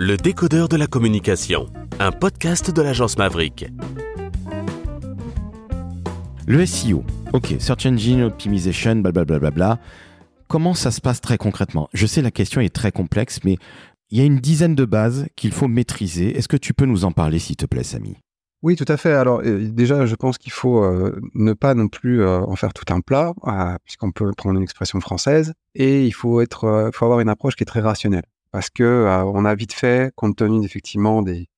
Le décodeur de la communication, un podcast de l'agence Maverick. Le SEO, ok, Search Engine Optimization, blablabla. Comment ça se passe très concrètement? Je sais la question est très complexe, mais il y a une dizaine de bases qu'il faut maîtriser. Est-ce que tu peux nous en parler, s'il te plaît, Samy? Oui, tout à fait. Alors euh, déjà, je pense qu'il faut euh, ne pas non plus euh, en faire tout un plat, puisqu'on peut prendre une expression française, et il faut être, faut avoir une approche qui est très rationnelle, parce que on a vite fait, compte tenu effectivement des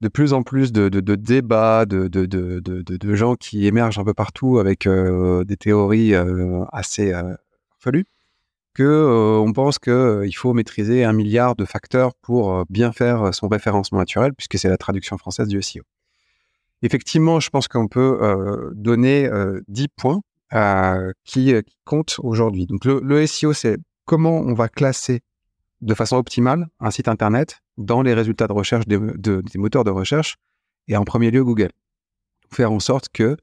de plus en plus de, débats, de, de, gens qui émergent un peu partout avec des théories assez farfelues, que on pense qu'il faut maîtriser un milliard de facteurs pour bien faire son référencement naturel, puisque c'est la traduction française du SEO. Effectivement, je pense qu'on peut donner euh, 10 points qui, comptent aujourd'hui. Donc le, SEO, c'est comment on va classer de façon optimale un site internet dans les résultats de recherche des, moteurs de recherche et en premier lieu Google. Faire en sorte que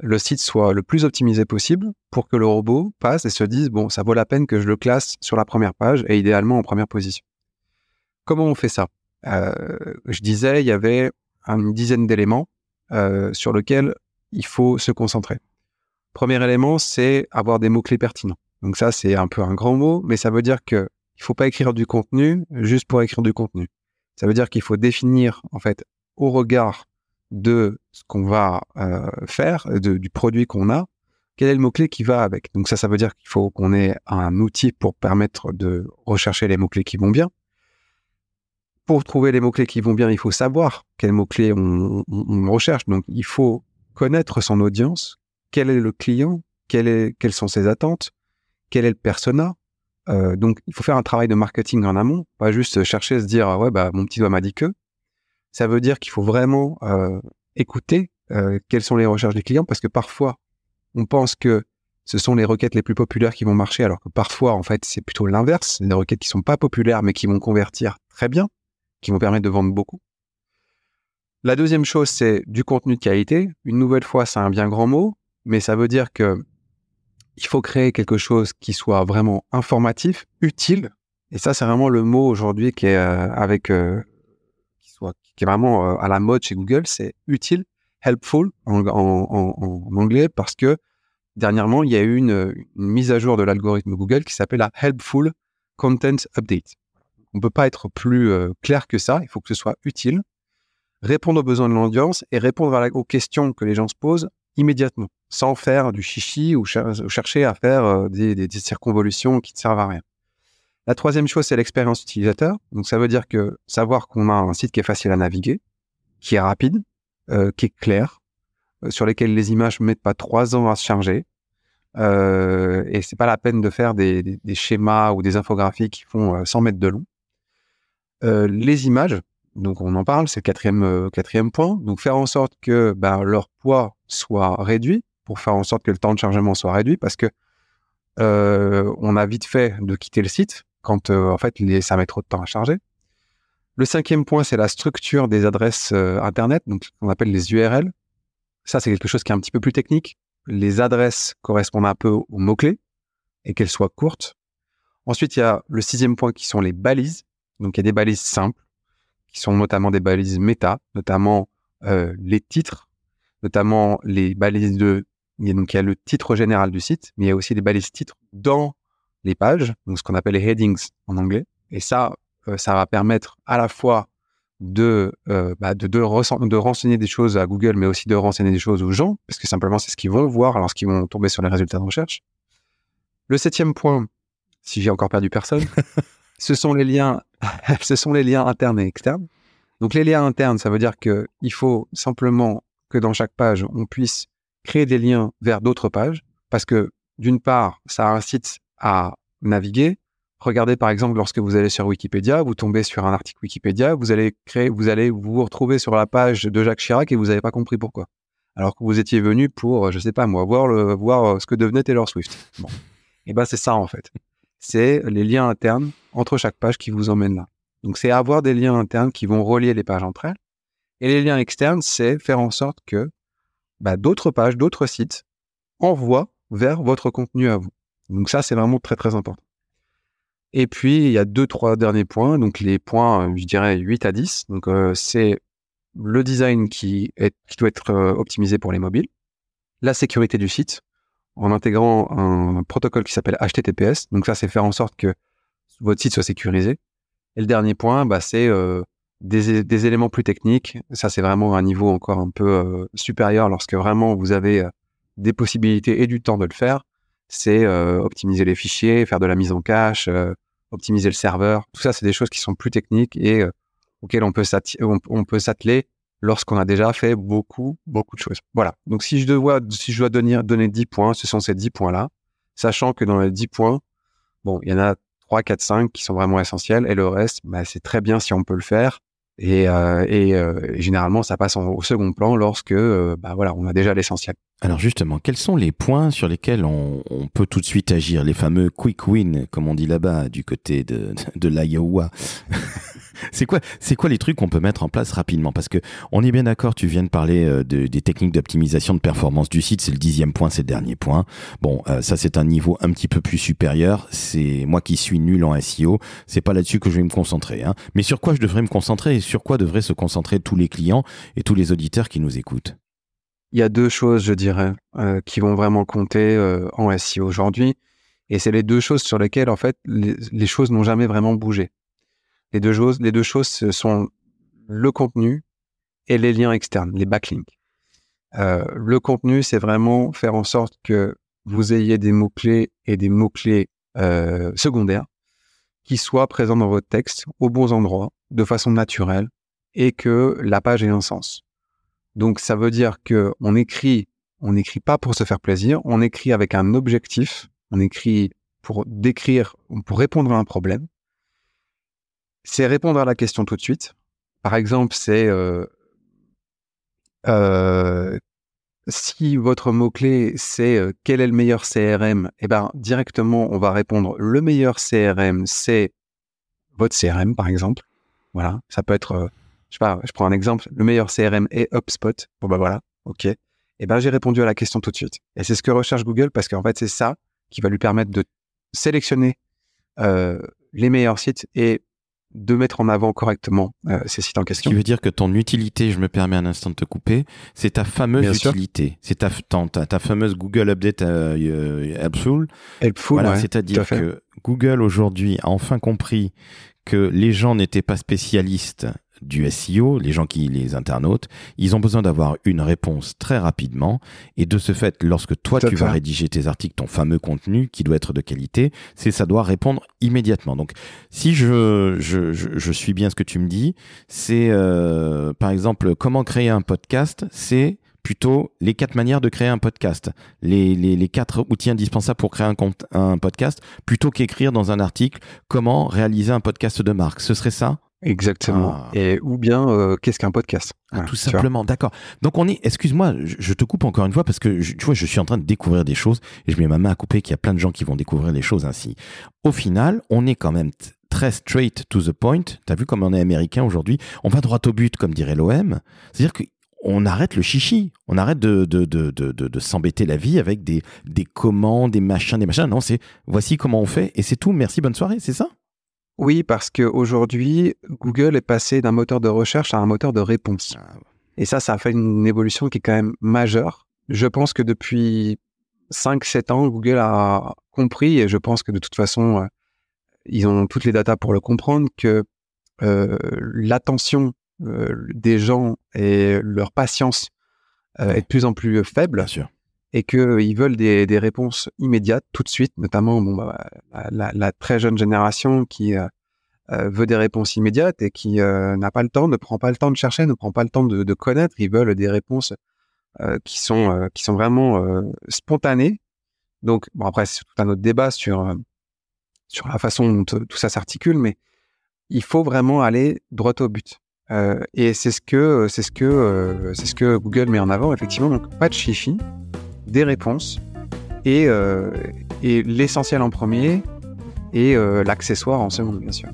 le site soit le plus optimisé possible pour que le robot passe et se dise bon, ça vaut la peine que je le classe sur la première page et idéalement en première position. Comment on fait ça? Euh, Je disais, il y avait une dizaine d'éléments euh, sur lequel il faut se concentrer. Premier élément, c'est avoir des mots-clés pertinents. Donc ça, c'est un peu un grand mot, mais ça veut dire que il faut pas écrire du contenu juste pour écrire du contenu. Ça veut dire qu'il faut définir, en fait, au regard de ce qu'on va euh, faire, du produit qu'on a, quel est le mot-clé qui va avec. Donc ça, ça veut dire qu'il faut qu'on ait un outil pour permettre de rechercher les mots-clés qui vont bien pour trouver les mots-clés qui vont bien, il faut savoir quels mots-clés on, recherche. Donc, il faut connaître son audience, quel est le client, quelles sont ses attentes, quel est le persona. Euh, donc, il faut faire un travail de marketing en amont, pas juste chercher à se dire, ouais, bah, mon petit doigt m'a dit que. Ça veut dire qu'il faut vraiment euh, écouter euh, quelles sont les recherches des clients, parce que parfois, on pense que ce sont les requêtes les plus populaires qui vont marcher, alors que parfois, en fait, c'est plutôt l'inverse, des requêtes qui sont pas populaires, mais qui vont convertir très bien qui vont permettre de vendre beaucoup. La deuxième chose, c'est du contenu de qualité. Une nouvelle fois, c'est un bien grand mot, mais ça veut dire que il faut créer quelque chose qui soit vraiment informatif, utile. Et ça, c'est vraiment le mot aujourd'hui qui est euh, avec euh, qui, est vraiment euh, à la mode chez Google. C'est utile, helpful en, anglais, parce que dernièrement, il y a eu une, mise à jour de l'algorithme Google qui s'appelle la Helpful Content Update. On ne peut pas être plus clair que ça. Il faut que ce soit utile, répondre aux besoins de l'audience et répondre aux questions que les gens se posent immédiatement, sans faire du chichi ou, chercher à faire euh, des, circonvolutions qui ne servent à rien. La troisième chose, c'est l'expérience utilisateur. Donc, ça veut dire que savoir qu'on a un site qui est facile à naviguer, qui est rapide, euh, qui est clair, sur lesquels les images ne mettent pas trois ans à se charger. Euh, et c'est pas la peine de faire des, schémas ou des infographies qui font 100 mètres de long. Euh, les images, donc on en parle, c'est le quatrième, euh, quatrième point. Donc faire en sorte que ben, leur poids soit réduit, pour faire en sorte que le temps de chargement soit réduit, parce que euh, on a vite fait de quitter le site quand en fait les, ça met trop de temps à charger. Le cinquième point, c'est la structure des adresses Internet, donc qu'on appelle les URL. Ça, c'est quelque chose qui est un petit peu plus technique. Les adresses correspondent un peu aux mots-clés et qu'elles soient courtes. Ensuite, il y a le sixième point qui sont les balises. Donc il y a des balises simples, qui sont notamment des balises méta, notamment euh, les titres, notamment les balises de... Donc il y a le titre général du site, mais il y a aussi des balises titres dans les pages, donc ce qu'on appelle les headings en anglais. Et ça, euh, ça va permettre à la fois de, euh, bah, de, de, de, renseigner des choses à Google, mais aussi de renseigner des choses aux gens, parce que simplement c'est ce qu'ils vont voir lorsqu'ils vont tomber sur les résultats de recherche. Le septième point, si j'ai encore perdu personne, ce sont les liens, ce sont les liens internes et externes. Donc les liens internes, ça veut dire que il faut simplement que dans chaque page, on puisse créer des liens vers d'autres pages, parce que d'une part, ça incite à naviguer. Regardez par exemple lorsque vous allez sur Wikipédia, vous tombez sur un article Wikipédia, vous allez créer, vous allez vous retrouver sur la page de Jacques Chirac et vous n'avez pas compris pourquoi. Alors que vous étiez venu pour, je sais pas moi, voir le, voir ce que devenait Taylor Swift. Et ben c'est ça en fait c'est les liens internes entre chaque page qui vous emmènent là. Donc c'est avoir des liens internes qui vont relier les pages entre elles. Et les liens externes, c'est faire en sorte que bah, d'autres pages, d'autres sites envoient vers votre contenu à vous. Donc ça, c'est vraiment très très important. Et puis, il y a deux, trois derniers points. Donc, les points, je dirais 8 à 10. Donc, c'est le design qui, doit être optimisé pour les mobiles, la sécurité du site, en intégrant un protocole qui s'appelle HTTPS. Donc, ça, c'est faire en sorte que votre site soit sécurisé. Et le dernier point, bah, c'est des, éléments plus techniques. Ça, c'est vraiment un niveau encore un peu supérieur lorsque vraiment vous avez des possibilités et du temps de le faire. C'est optimiser les fichiers, faire de la mise en cache, optimiser le serveur. Tout ça, c'est des choses qui sont plus techniques et euh, auxquelles on peut s'atteler lorsqu'on a déjà fait beaucoup, beaucoup de choses. Voilà. Donc, si je dois, si je dois donner, donner 10 points, ce sont ces 10 points-là, sachant que dans les 10 points, bon, il y en a 3, 4, 5 qui sont vraiment essentiels et le reste, bah, c'est très bien si on peut le faire. Et, euh, euh, généralement, ça passe au second plan lorsque, euh, bah voilà, on a déjà l'essentiel. Alors justement, quels sont les points sur lesquels on, peut tout de suite agir, les fameux quick wins, comme on dit là-bas, du côté de, de l'Iowa C'est quoi, c'est quoi les trucs qu'on peut mettre en place rapidement? Parce que on est bien d'accord, tu viens de parler euh, de, des techniques d'optimisation de performance du site, c'est le dixième point, c'est le dernier point. Bon, euh, ça c'est un niveau un petit peu plus supérieur. C'est moi qui suis nul en SEO, c'est pas là-dessus que je vais me concentrer. Hein. Mais sur quoi je devrais me concentrer et sur quoi devraient se concentrer tous les clients et tous les auditeurs qui nous écoutent? Il y a deux choses, je dirais, euh, qui vont vraiment compter en SEO aujourd'hui. Et c'est les deux choses sur lesquelles, en fait, les choses n'ont jamais vraiment bougé. Les deux choses, ce sont le contenu et les liens externes, les backlinks. Euh, le contenu, c'est vraiment faire en sorte que vous ayez des mots-clés et des mots-clés euh, secondaires qui soient présents dans votre texte aux bons endroits, de façon naturelle, et que la page ait un sens. Donc, ça veut dire que on écrit, on n'écrit pas pour se faire plaisir, on écrit avec un objectif, on écrit pour décrire, pour répondre à un problème, c'est répondre à la question tout de suite. Par exemple, c'est euh, euh, si votre mot-clé c'est euh, quel est le meilleur CRM, eh ben directement on va répondre le meilleur CRM c'est votre CRM par exemple. Voilà, ça peut être, je sais pas, je prends un exemple, le meilleur CRM est HubSpot. Bon bah voilà, ok. Eh ben j'ai répondu à la question tout de suite. Et c'est ce que recherche Google parce qu'en fait c'est ça qui va lui permettre de sélectionner les meilleurs sites et de mettre en avant correctement euh, ces sites en question. Ce qui veut dire que ton utilité, je me permets un instant de te couper, c'est ta fameuse utilité. C'est ta, ta, ta, fameuse Google Update euh, euh, Helpful. Helpful, voilà, c'est-à-dire que Google aujourd'hui a enfin compris que les gens n'étaient pas spécialistes du SEO, les gens qui, les internautes, ils ont besoin d'avoir une réponse très rapidement. Et de ce fait, lorsque toi, tu vas rédiger tes articles, ton fameux contenu qui doit être de qualité, c'est ça doit répondre immédiatement. Donc, si je, je, je, suis bien ce que tu me dis, c'est euh, par exemple comment créer un podcast, c'est plutôt les quatre manières de créer un podcast, les, les, les quatre outils indispensables pour créer un, compte, un podcast, plutôt qu'écrire dans un article comment réaliser un podcast de marque. Ce serait ça? Exactement. Ah. Et ou bien euh, qu'est-ce qu'un podcast? Ah, Tout simplement, d'accord. Donc on est, excuse-moi, je, te coupe encore une fois parce que tu vois, je suis en train de découvrir des choses et je mets ma main à couper qu'il y a plein de gens qui vont découvrir les choses ainsi. Au final, on est quand même très straight to the point. T'as vu comme on est américain aujourd'hui? On va droit au but, comme dirait l'OM. C'est-à-dire qu'on arrête le chichi, on arrête de, de, de, de, de s'embêter la vie avec des, des commandes, des machins, des machins. Non, c'est voici comment on fait et c'est tout. Merci, bonne soirée, c'est ça? Oui, parce qu'aujourd'hui, Google est passé d'un moteur de recherche à un moteur de réponse. Ah et ça, ça a fait une évolution qui est quand même majeure. Je pense que depuis 5-7 ans, Google a compris, et je pense que de toute façon, euh, ils ont toutes les datas pour le comprendre, que euh, l'attention euh, des gens et leur patience est de plus en plus faible. Bien sûr et qu'ils veulent des, réponses immédiates, tout de suite, notamment bah, la, très jeune génération qui euh, euh, veut des réponses immédiates et qui euh, n'a pas le temps, ne prend pas le temps de chercher, ne prend pas le temps de, connaître. Ils veulent des réponses qui sont qui sont vraiment spontanées. Donc après c'est tout un autre débat sur sur la façon dont tout ça s'articule, mais il faut vraiment aller droit au but. et c'est ce que ce que ce que Google met en avant effectivement. Donc pas de chichi, des réponses et, euh, et l'essentiel en premier et euh, l'accessoire en second, bien sûr.